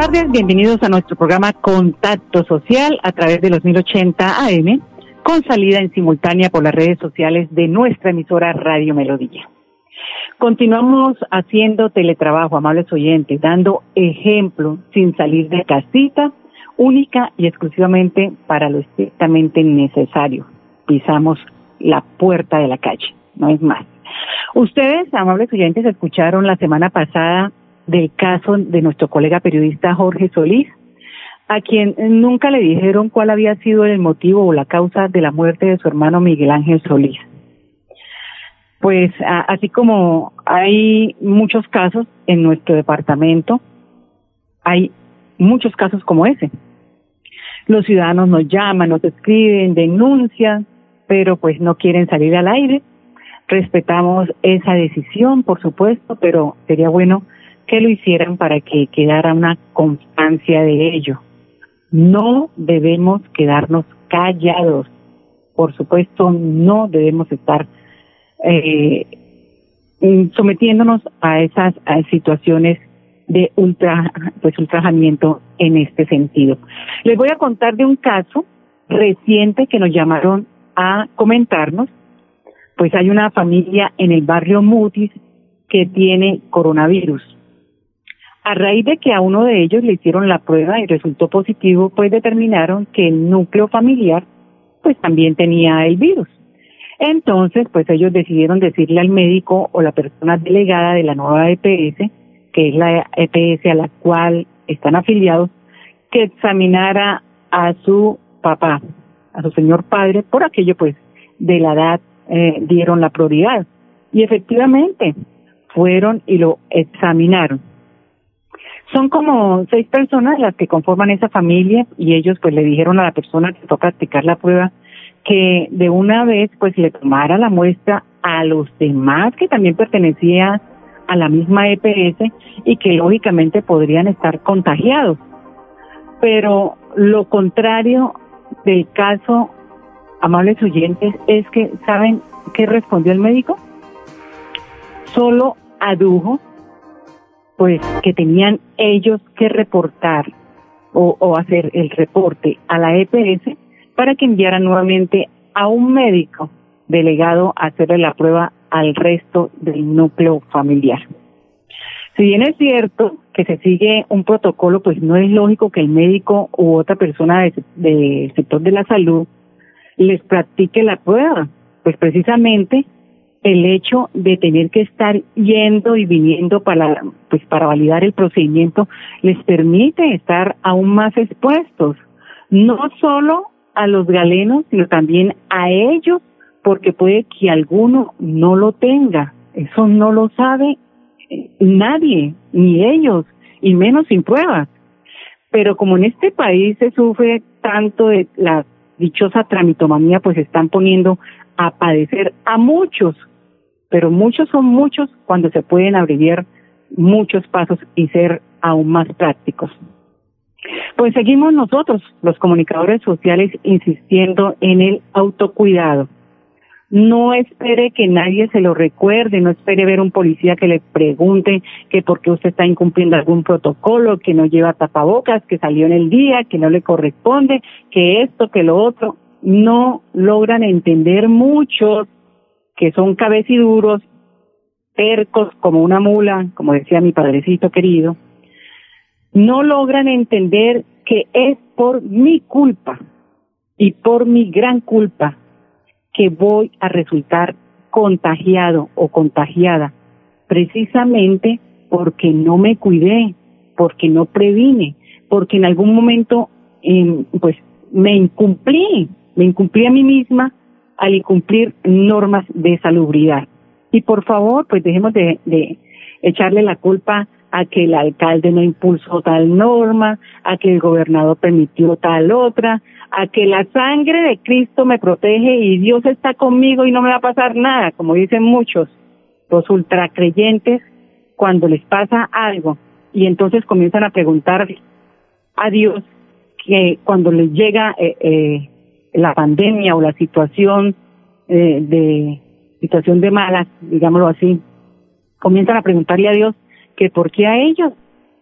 Tardes, bienvenidos a nuestro programa Contacto Social a través de los 1080 AM, con salida en simultánea por las redes sociales de nuestra emisora Radio Melodía. Continuamos haciendo teletrabajo, amables oyentes, dando ejemplo sin salir de casita, única y exclusivamente para lo estrictamente necesario. Pisamos la puerta de la calle, no es más. Ustedes, amables oyentes, escucharon la semana pasada del caso de nuestro colega periodista Jorge Solís, a quien nunca le dijeron cuál había sido el motivo o la causa de la muerte de su hermano Miguel Ángel Solís. Pues así como hay muchos casos en nuestro departamento, hay muchos casos como ese. Los ciudadanos nos llaman, nos escriben, denuncian, pero pues no quieren salir al aire. Respetamos esa decisión, por supuesto, pero sería bueno que lo hicieran para que quedara una constancia de ello. No debemos quedarnos callados. Por supuesto, no debemos estar eh, sometiéndonos a esas situaciones de ultra, pues ultrajamiento en este sentido. Les voy a contar de un caso reciente que nos llamaron a comentarnos. Pues hay una familia en el barrio Mutis que tiene coronavirus a raíz de que a uno de ellos le hicieron la prueba y resultó positivo, pues determinaron que el núcleo familiar pues también tenía el virus. Entonces, pues ellos decidieron decirle al médico o la persona delegada de la nueva EPS, que es la EPS a la cual están afiliados, que examinara a su papá, a su señor padre, por aquello pues de la edad eh, dieron la prioridad. Y efectivamente fueron y lo examinaron. Son como seis personas las que conforman esa familia y ellos pues le dijeron a la persona que fue a practicar la prueba que de una vez pues le tomara la muestra a los demás que también pertenecían a la misma EPS y que lógicamente podrían estar contagiados. Pero lo contrario del caso, amables oyentes, es que, ¿saben qué respondió el médico? Solo adujo pues que tenían ellos que reportar o, hacer el reporte a la EPS para que enviaran nuevamente a un médico delegado a hacerle la prueba al resto del núcleo familiar. Si bien es cierto que se sigue un protocolo, pues no es lógico que el médico u otra persona del sector de la salud les practique la prueba, pues precisamente el hecho de tener que estar yendo y viniendo para pues para validar el procedimiento les permite estar aún más expuestos no solo a los galenos sino también a ellos porque puede que alguno no lo tenga. Eso no lo sabe eh, nadie ni ellos y menos sin pruebas. Pero como en este país se sufre tanto de la dichosa tramitomanía pues están poniendo a padecer a muchos, pero muchos son muchos cuando se pueden abreviar muchos pasos y ser aún más prácticos. Pues seguimos nosotros, los comunicadores sociales, insistiendo en el autocuidado. No espere que nadie se lo recuerde, no espere ver un policía que le pregunte que por qué usted está incumpliendo algún protocolo, que no lleva tapabocas, que salió en el día, que no le corresponde, que esto, que lo otro no logran entender muchos que son cabeciduros, percos como una mula, como decía mi padrecito querido, no logran entender que es por mi culpa y por mi gran culpa que voy a resultar contagiado o contagiada, precisamente porque no me cuidé, porque no previne, porque en algún momento eh, pues me incumplí me incumplí a mí misma al incumplir normas de salubridad. Y por favor, pues dejemos de, echarle la culpa a que el alcalde no impulsó tal norma, a que el gobernador permitió tal otra, a que la sangre de Cristo me protege y Dios está conmigo y no me va a pasar nada, como dicen muchos, los ultracreyentes, cuando les pasa algo y entonces comienzan a preguntar a Dios que cuando les llega eh, eh, la pandemia o la situación eh, de situación de malas, digámoslo así, comienzan a preguntarle a Dios que por qué a ellos,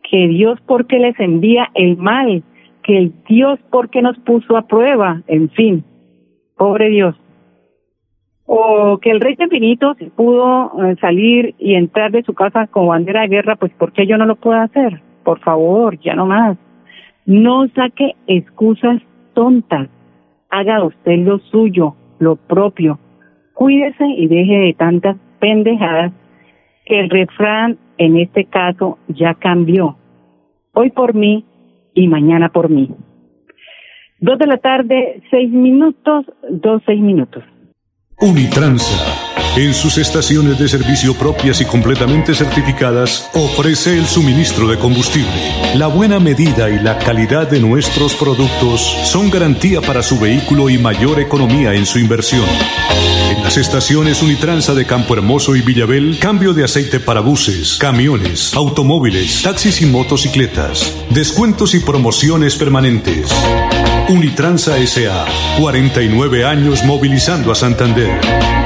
que Dios por qué les envía el mal, que Dios por qué nos puso a prueba, en fin, pobre Dios. O que el rey infinito se pudo eh, salir y entrar de su casa con bandera de guerra, pues ¿por qué yo no lo puedo hacer? Por favor, ya no más. No saque excusas tontas. Haga usted lo suyo, lo propio. Cuídese y deje de tantas pendejadas que el refrán en este caso ya cambió. Hoy por mí y mañana por mí. Dos de la tarde, seis minutos, dos, seis minutos. Unitransa en sus estaciones de servicio propias y completamente certificadas, ofrece el suministro de combustible. La buena medida y la calidad de nuestros productos son garantía para su vehículo y mayor economía en su inversión. En las estaciones Unitransa de Campo Hermoso y Villabel, cambio de aceite para buses, camiones, automóviles, taxis y motocicletas. Descuentos y promociones permanentes. Unitransa SA, 49 años movilizando a Santander.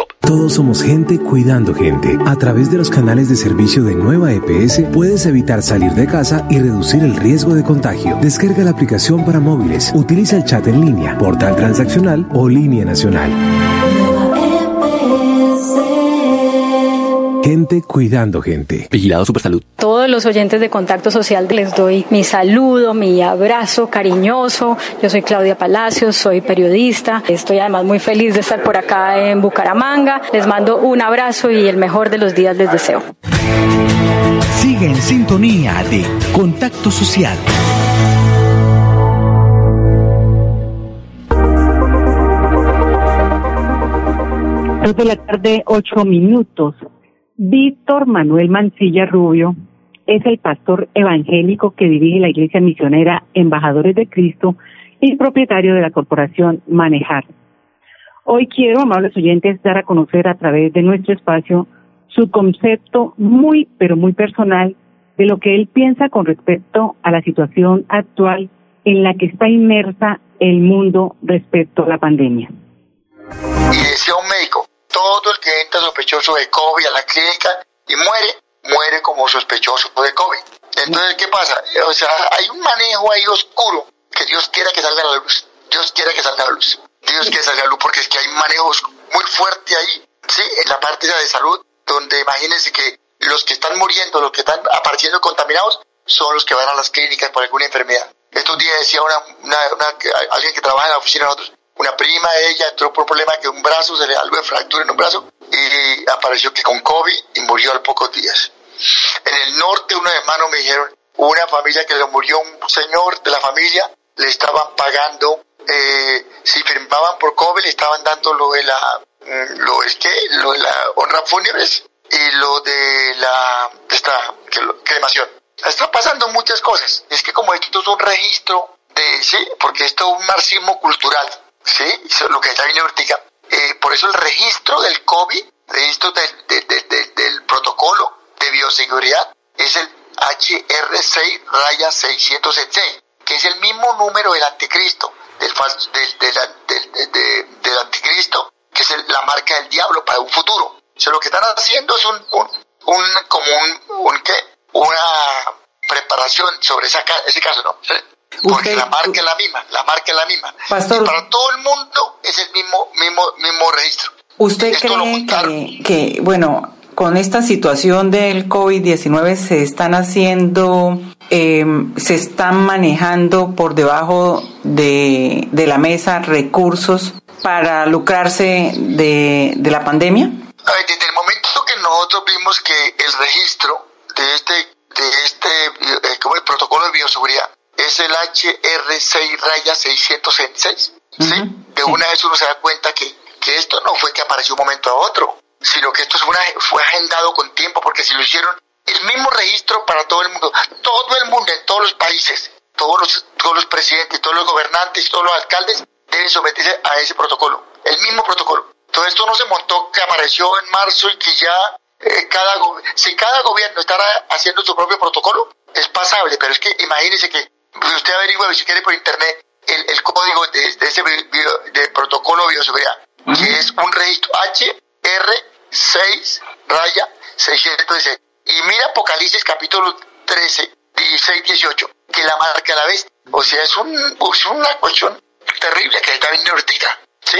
Todos somos gente cuidando gente. A través de los canales de servicio de Nueva EPS puedes evitar salir de casa y reducir el riesgo de contagio. Descarga la aplicación para móviles. Utiliza el chat en línea, portal transaccional o línea nacional. Gente cuidando gente. Vigilado Supersalud. Todos los oyentes de Contacto Social les doy mi saludo, mi abrazo cariñoso. Yo soy Claudia Palacios, soy periodista. Estoy además muy feliz de estar por acá en Bucaramanga. Les mando un abrazo y el mejor de los días les deseo. Sigue en sintonía de Contacto Social. Dos de la tarde, ocho minutos. Víctor Manuel Mancilla Rubio es el pastor evangélico que dirige la iglesia misionera Embajadores de Cristo y propietario de la corporación Manejar. Hoy quiero, amables oyentes, dar a conocer a través de nuestro espacio su concepto muy, pero muy personal de lo que él piensa con respecto a la situación actual en la que está inmersa el mundo respecto a la pandemia. Y que entra sospechoso de COVID a la clínica y muere, muere como sospechoso de COVID. Entonces, ¿qué pasa? O sea, hay un manejo ahí oscuro que Dios quiera que salga a la luz. Dios quiera que salga a la luz. Dios quiere salga a la luz porque es que hay manejos muy fuertes ahí, ¿sí? En la parte de salud, donde imagínense que los que están muriendo, los que están apareciendo contaminados, son los que van a las clínicas por alguna enfermedad. Estos días decía una, una, alguien que trabaja en la oficina de nosotros, una prima ella entró por un que un brazo, se le algo de fractura en un brazo y apareció que con COVID y murió al pocos días. En el norte, unos hermanos me dijeron, una familia que le murió un señor de la familia, le estaban pagando, eh, si firmaban por COVID, le estaban dando lo de la, mm, lo es que, lo de la honra fúnebres y lo de la, esta, cremación. Está pasando muchas cosas. Es que como esto es un registro de, sí, porque esto es un marxismo cultural. ¿Sí? Es lo que está bien ahorita. Eh, por eso el registro del COVID, registro del, del protocolo de bioseguridad, es el HR6 raya 606, que es el mismo número del anticristo, del, del, del, anticristo, que es la marca del diablo para un futuro. O sea, lo que están haciendo es un, un, un como un, un ¿qué? una preparación sobre esa, ese caso, ¿no? Porque la marca es la misma, la marca es la misma. Pastor, y para todo el mundo es el mismo, mismo, mismo registro. ¿Usted cree que, que, bueno, con esta situación del COVID-19 se están haciendo eh, se están manejando por debajo de, de, la mesa recursos para lucrarse de, de la pandemia? Desde el momento que nosotros vimos que el registro de este, de este eh, como el protocolo de bioseguridad es el HR6 raya 666, ¿sí? De una vez uno se da cuenta que, que esto no fue que apareció un momento a otro, sino que esto una, fue agendado con tiempo, porque si lo hicieron el mismo registro para todo el mundo, todo el mundo, en todos los países, todos los, todos los presidentes, todos los gobernantes, todos los alcaldes deben someterse a ese protocolo, el mismo protocolo. Todo esto no se montó que apareció en marzo y que ya eh, cada si cada gobierno estará haciendo su propio protocolo, es pasable, pero es que imagínese que usted averigua si quiere por internet el, el código de, ese de protocolo de bioseguridad, que es un registro HR6 raya 616 y mira Apocalipsis capítulo 13, 16, 18, que la marca a la vez. O sea, es, un, es una cuestión terrible que está bien ahorita. ¿sí?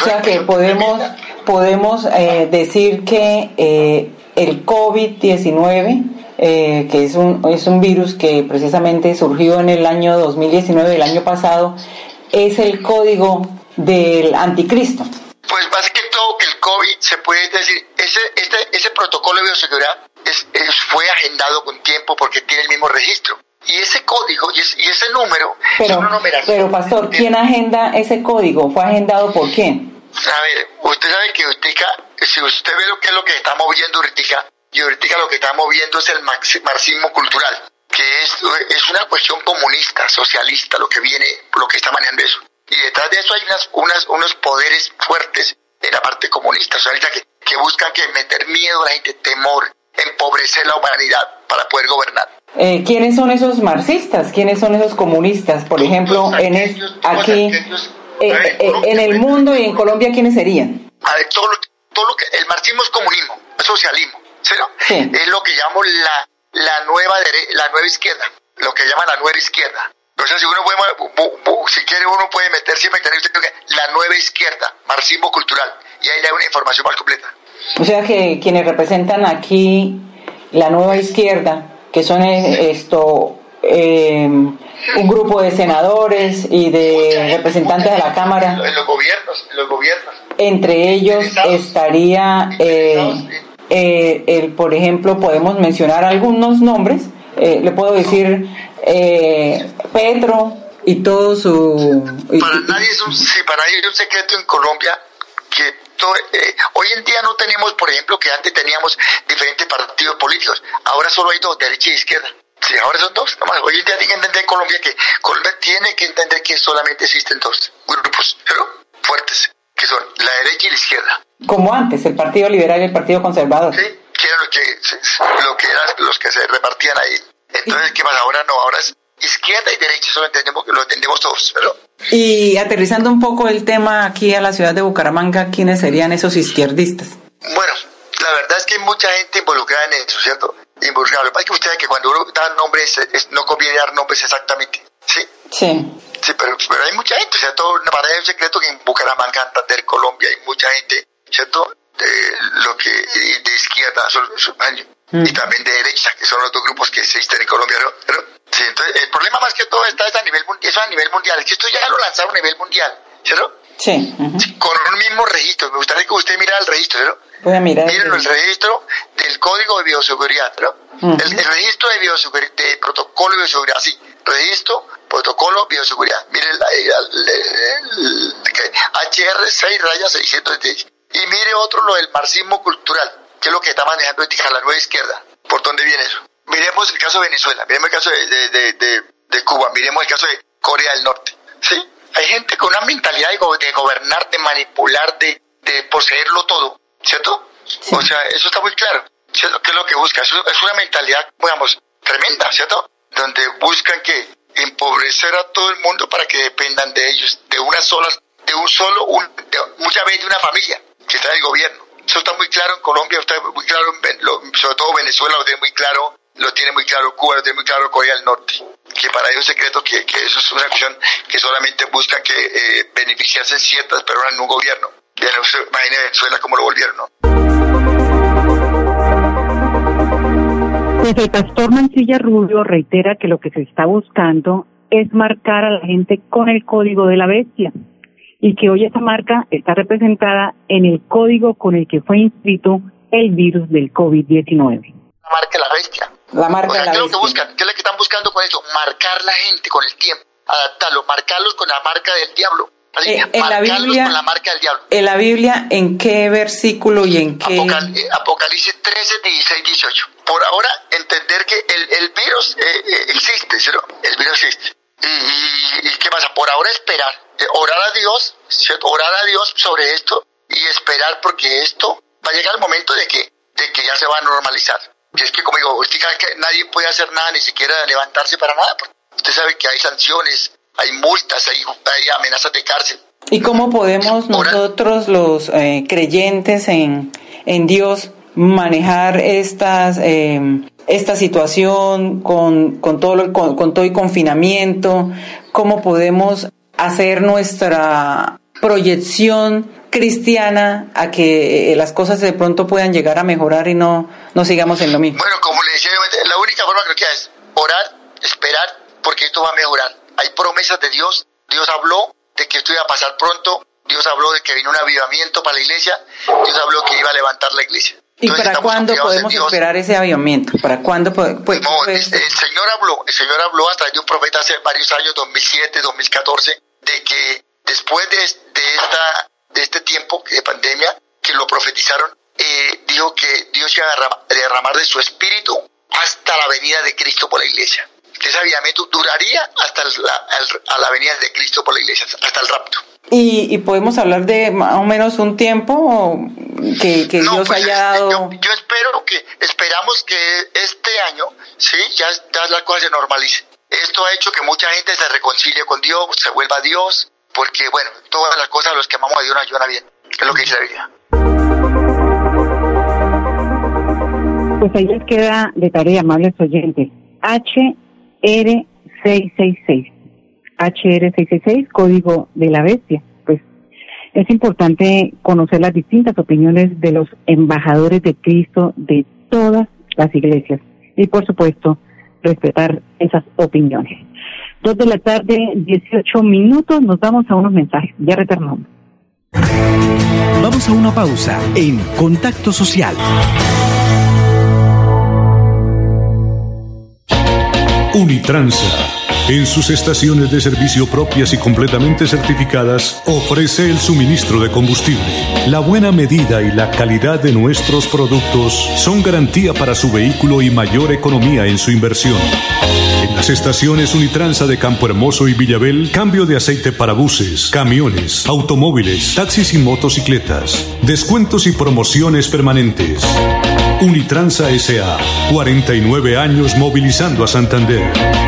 o sea que podemos, podemos eh, decir que eh, el COVID-19, eh, que es un, es un virus que precisamente surgió en el año 2019, el año pasado, es el código del anticristo. Pues básicamente todo que el COVID se puede decir, ese, este, ese protocolo de bioseguridad es, fue agendado con tiempo porque tiene el mismo registro. Y ese código y, ese número pero, Pero, pastor, ¿quién agenda ese código? ¿Fue agendado por quién? A ver, usted sabe que ahorita, si usted ve lo que es lo que está moviendo ahorita, y ahorita lo que está moviendo es el marxismo cultural, que es, es una cuestión comunista, socialista, lo que viene, lo que está manejando eso. Y detrás de eso hay unas, unas, unos poderes fuertes de la parte comunista, socialista, que, que buscan que meter miedo a la gente, temor, empobrecer la humanidad para poder gobernar. Eh, ¿Quiénes son esos marxistas? ¿Quiénes son esos comunistas? Por ejemplo, en aquí, eh, eh, en el mundo y en Colombia, ¿quiénes serían? A ver, todo lo, todo lo que, el marxismo es comunismo, es socialismo, ¿sí? Es lo que llamamos la, la, nueva la nueva izquierda, lo que llaman la nueva izquierda. Entonces, si uno puede, si quiere, uno puede meterse y la nueva izquierda, marxismo cultural, y ahí le da una información más completa. O sea que quienes representan aquí la nueva izquierda, que son eh, esto eh, un grupo de senadores y de representantes de la Cámara. En los gobiernos, los gobiernos. Entre ellos estaría, eh, el, por ejemplo, podemos mencionar algunos nombres. le puedo decir Petro y todo su... Para nadie es un, para nadie es un secreto en Colombia que eh, hoy en día no tenemos, por ejemplo, que antes teníamos diferentes partidos políticos. Ahora solo hay dos, derecha e izquierda. Sí, ahora son dos. Hoy en día tiene que entender Colombia que Colombia tiene que entender que solamente existen dos grupos pero fuertes, que son la derecha y la izquierda. Como antes, el Partido Liberal y el Partido Conservador. Sí, que eran lo que, lo que eran los que se repartían ahí. Entonces, ¿qué pasa? Ahora no, ahora es izquierda y derecha, eso lo entendemos, lo entendemos todos, ¿verdad? Y aterrizando un poco el tema aquí a la ciudad de Bucaramanga, ¿quiénes serían esos izquierdistas? Bueno, la verdad es que hay mucha gente involucrada en eso, ¿cierto? Involucrada. Lo que pasa es que usted que cuando uno da nombres, no conviene dar nombres exactamente, ¿sí? Sí. Sí, pero, pero hay mucha gente, ¿cierto? Para un secreto que en Bucaramanga, Santander, Colombia, hay mucha gente, ¿cierto? De, lo que, de izquierda, son, mm. y también de derecha, que son los dos grupos que existen en Colombia, ¿no? Sí, entonces el problema más que todo está a nivel, eso a nivel mundial. Es que esto ya lo lanzaron a nivel mundial, ¿cierto? Sí. Con un mismo registro. Me gustaría que usted mirara el registro, ¿cierto? Voy a mirar. Miren el registro del Código de Bioseguridad, ¿no? el, registro de, bioseguridad, de protocolo de bioseguridad, sí. Registro, protocolo, bioseguridad. Miren el, HR6 raya 610. Y mire otro, lo del marxismo cultural, que es lo que está manejando la nueva izquierda. ¿Por dónde viene eso? Miremos el caso de Venezuela, miremos el caso de, de, de, Cuba, miremos el caso de Corea del Norte. ¿sí? Hay gente con una mentalidad de, gobernar, de manipular, de, de poseerlo todo, ¿cierto? O sea, eso está muy claro. ¿cierto? ¿Qué es lo que busca? Es una mentalidad, digamos, tremenda, ¿cierto? Donde buscan que empobrecer a todo el mundo para que dependan de ellos, de una sola, de un solo, un, muchas veces de una familia que está en el gobierno. Eso está muy claro en Colombia, está muy claro, en, sobre todo Venezuela lo tiene muy claro, lo tiene muy claro Cuba, lo tiene muy claro Corea del Norte, que para ellos es secreto que, eso es una cuestión que solamente buscan que eh, beneficiarse ciertas personas en un gobierno. Ya no se imagine Venezuela como lo volvieron. Pues el pastor Mancilla Rubio reitera que lo que se está buscando es marcar a la gente con el código de la bestia y que hoy esa marca está representada en el código con el que fue inscrito el virus del COVID-19. Marca la bestia. La marca o sea, la ¿qué es lo bestia. que buscan? ¿Qué es lo que están buscando con eso? Marcar la gente con el tiempo, adaptarlos, marcarlos con la marca del diablo. Eh, en la Biblia- con la marca del diablo. En la Biblia, ¿en qué versículo y en qué? Apocal- eh, Apocalipsis 13, 16, 18. Por ahora, entender que el, el virus eh, eh, existe, ¿sí, no? El virus existe. Y, y- y qué pasa? Por ahora esperar, eh, orar a Dios, ¿cierto? orar a Dios sobre esto y esperar porque esto va a llegar el momento de que, de que ya se va a normalizar. Y es que, como digo, usted sabe que nadie puede hacer nada, ni siquiera levantarse para nada. Usted sabe que hay sanciones, hay multas, hay, hay amenazas de cárcel. ¿Y cómo podemos nosotros, los eh, creyentes en, en Dios, manejar estas, eh, esta situación con, con, todo lo- con, todo el confinamiento? ¿Cómo podemos hacer nuestra proyección cristiana a que eh, las cosas de pronto puedan llegar a mejorar y no, no sigamos en lo mismo? Bueno, como le decía, la única forma que es orar, esperar, porque esto va a mejorar. Hay promesas de Dios. Dios habló de que esto iba a pasar pronto. Dios habló de que vino un avivamiento para la iglesia. Dios habló que iba a levantar la iglesia. ¿Y para cuándo podemos esperar ese avivamiento? ¿Para cuándo? po- pues, No, el, el Señor habló, el Señor habló a través de un profeta hace varios años, 2007, 2014, de que después de, de esta de este tiempo de pandemia que lo profetizaron, eh, dijo que Dios iba a derramar, de su espíritu hasta la venida de Cristo por la iglesia. Que ese avivamiento duraría hasta la, al- a la venida de Cristo por la iglesia, hasta el rapto. ¿Y, y podemos hablar de más o menos un tiempo que, que No, Dios pues, haya este, dado? yo, yo espero que, esperamos que este año, sí, ya, ya la cosa se normalice. Esto ha hecho que mucha gente se reconcilie con Dios, se vuelva a Dios, porque bueno, todas las cosas los que amamos a Dios nos ayudan a bien, es lo que dice la Biblia. Pues ahí les queda de tarea, amables oyentes. HR666. HR666, código de la bestia. Pues es importante conocer las distintas opiniones de los embajadores de Cristo de todas las iglesias. Y por supuesto, respetar esas opiniones. Dos de la tarde, 18 minutos, nos vamos a unos mensajes. Ya retornamos. Vamos a una pausa en Contacto Social. Unitransa, en sus estaciones de servicio propias y completamente certificadas, ofrece el suministro de combustible. La buena medida y la calidad de nuestros productos son garantía para su vehículo y mayor economía en su inversión. En las estaciones Unitransa de Campo Hermoso y Villabel, cambio de aceite para buses, camiones, automóviles, taxis y motocicletas. Descuentos y promociones permanentes. Unitransa SA, 49 años movilizando a Santander.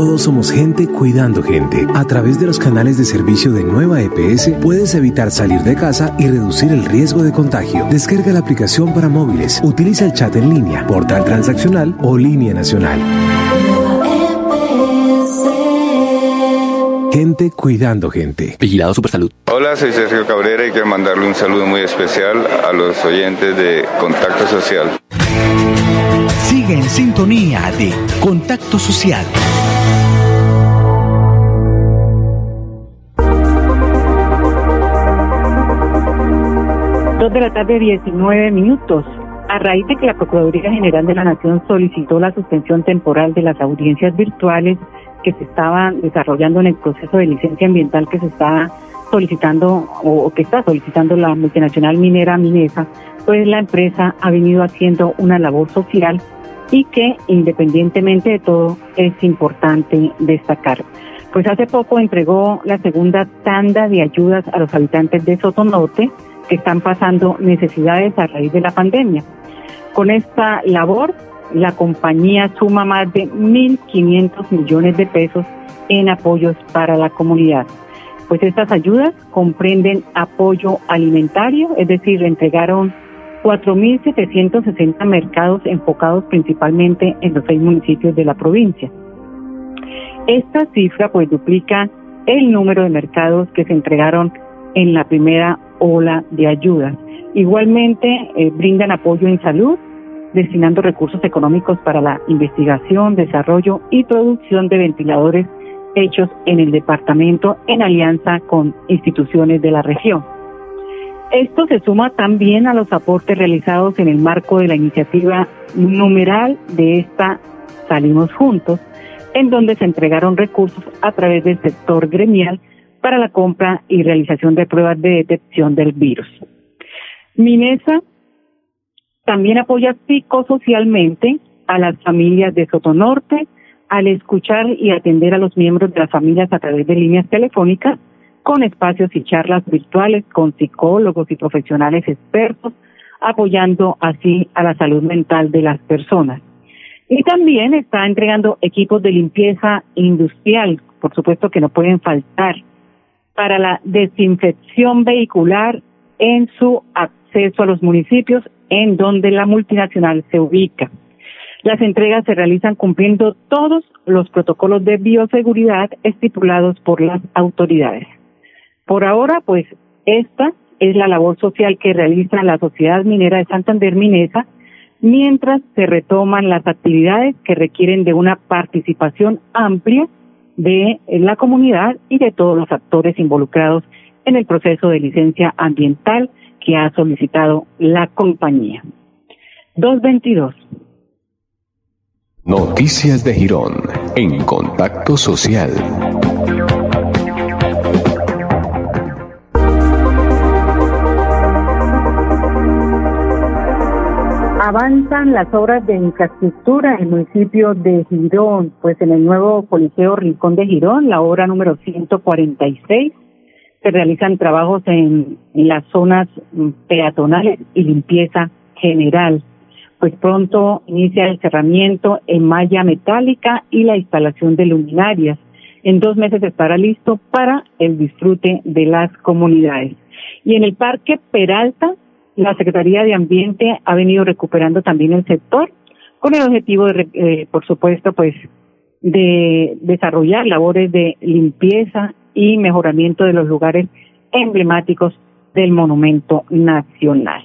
Todos somos gente cuidando gente. A través de los canales de servicio de Nueva EPS puedes evitar salir de casa y reducir el riesgo de contagio. Descarga la aplicación para móviles. Utiliza el chat en línea, portal transaccional o línea nacional. Gente cuidando gente. Vigilado Supersalud. Hola, soy Sergio Cabrera y quiero mandarle un saludo muy especial a los oyentes de Contacto Social. Sigue en sintonía de Contacto Social. Dos de la tarde, 19 minutos. A raíz de que la Procuraduría General de la Nación solicitó la suspensión temporal de las audiencias virtuales que se estaban desarrollando en el proceso de licencia ambiental que se está solicitando o que está solicitando la multinacional minera Minesa, pues la empresa ha venido haciendo una labor social y que independientemente de todo es importante destacar. Pues hace poco entregó la segunda tanda de ayudas a los habitantes de Sotonorte que están pasando necesidades a raíz de la pandemia. Con esta labor, la compañía suma más de 1.500 millones de pesos en apoyos para la comunidad. Pues estas ayudas comprenden apoyo alimentario, es decir, le entregaron 4.760 mercados enfocados principalmente en los seis municipios de la provincia. Esta cifra pues duplica el número de mercados que se entregaron en la primera ola de ayudas. Igualmente eh, brindan apoyo en salud, destinando recursos económicos para la investigación, desarrollo y producción de ventiladores hechos en el departamento en alianza con instituciones de la región. Esto se suma también a los aportes realizados en el marco de la iniciativa numeral de esta Salimos Juntos, en donde se entregaron recursos a través del sector gremial para la compra y realización de pruebas de detección del virus. Minesa también apoya psicosocialmente a las familias de Sotonorte al escuchar y atender a los miembros de las familias a través de líneas telefónicas con espacios y charlas virtuales con psicólogos y profesionales expertos, apoyando así a la salud mental de las personas. Y también está entregando equipos de limpieza industrial, por supuesto que no pueden faltar, para la desinfección vehicular en su acceso a los municipios en donde la multinacional se ubica. Las entregas se realizan cumpliendo todos los protocolos de bioseguridad estipulados por las autoridades. Por ahora, pues esta es la labor social que realiza la Sociedad Minera de Santander Minesa, mientras se retoman las actividades que requieren de una participación amplia de la comunidad y de todos los actores involucrados en el proceso de licencia ambiental que ha solicitado la compañía. 222. Noticias de Girón en Contacto Social. Avanzan las obras de infraestructura en el municipio de Girón, pues en el nuevo Coliseo Rincón de Girón, la obra número 146, se realizan trabajos en, las zonas peatonales y limpieza general. Pues pronto inicia el cerramiento en malla metálica y la instalación de luminarias. En dos meses estará listo para el disfrute de las comunidades. Y en el Parque Peralta la Secretaría de Ambiente ha venido recuperando también el sector con el objetivo de, eh, por supuesto, pues de desarrollar labores de limpieza y mejoramiento de los lugares emblemáticos del Monumento Nacional.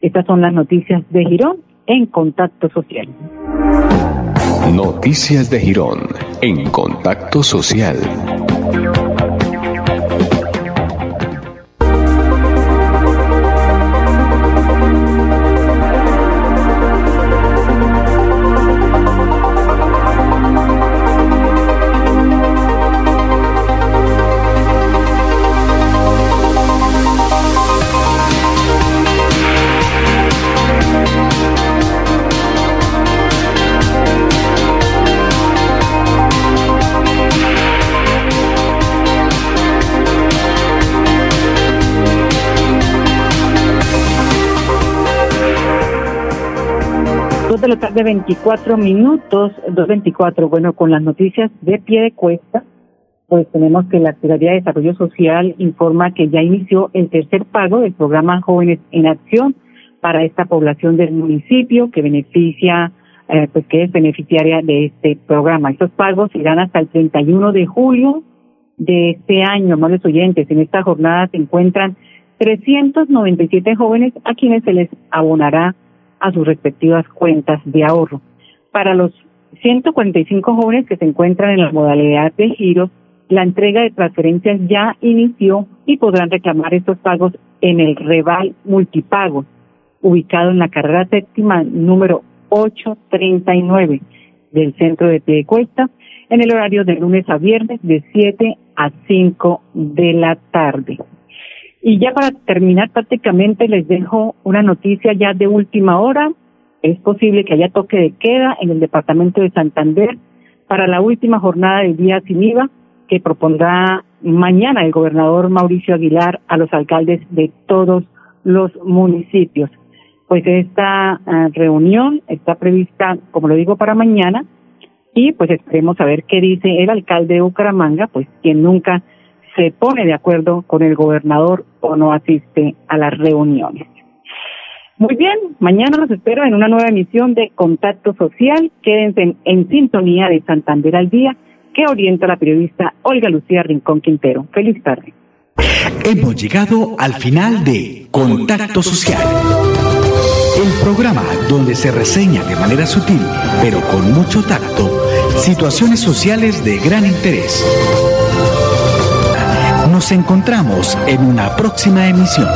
Estas son las noticias de Girón en Contacto Social. Noticias de Girón en Contacto Social. De la tarde, 24 minutos, 2.24. Bueno, con las noticias de pie de cuesta, pues tenemos que la Secretaría de Desarrollo Social informa que ya inició el tercer pago del programa Jóvenes en Acción para esta población del municipio que beneficia, eh, pues que es beneficiaria de este programa. Estos pagos irán hasta el 31 de julio de este año, amables oyentes. En esta jornada se encuentran 397 jóvenes a quienes se les abonará a sus respectivas cuentas de ahorro. Para los 145 jóvenes que se encuentran en la modalidad de giro, la entrega de transferencias ya inició y podrán reclamar estos pagos en el Reval Multipago, ubicado en la carrera séptima número 839 del centro de Piedecuesta, en el horario de lunes a viernes de 7 a 5 de la tarde. Y ya para terminar prácticamente les dejo una noticia ya de última hora. Es posible que haya toque de queda en el departamento de Santander para la última jornada del día sin IVA que propondrá mañana el gobernador Mauricio Aguilar a los alcaldes de todos los municipios. Pues esta ah, reunión está prevista, como lo digo, para mañana y pues esperemos a ver qué dice el alcalde de Bucaramanga, pues quien nunca se pone de acuerdo con el gobernador o no asiste a las reuniones. Muy bien, mañana los espero en una nueva emisión de Contacto Social. Quédense en, sintonía de Santander al Día, que orienta la periodista Olga Lucía Rincón Quintero. Feliz tarde. Hemos llegado al final de Contacto Social. El programa donde se reseña de manera sutil, pero con mucho tacto, situaciones sociales de gran interés. Nos encontramos en una próxima emisión.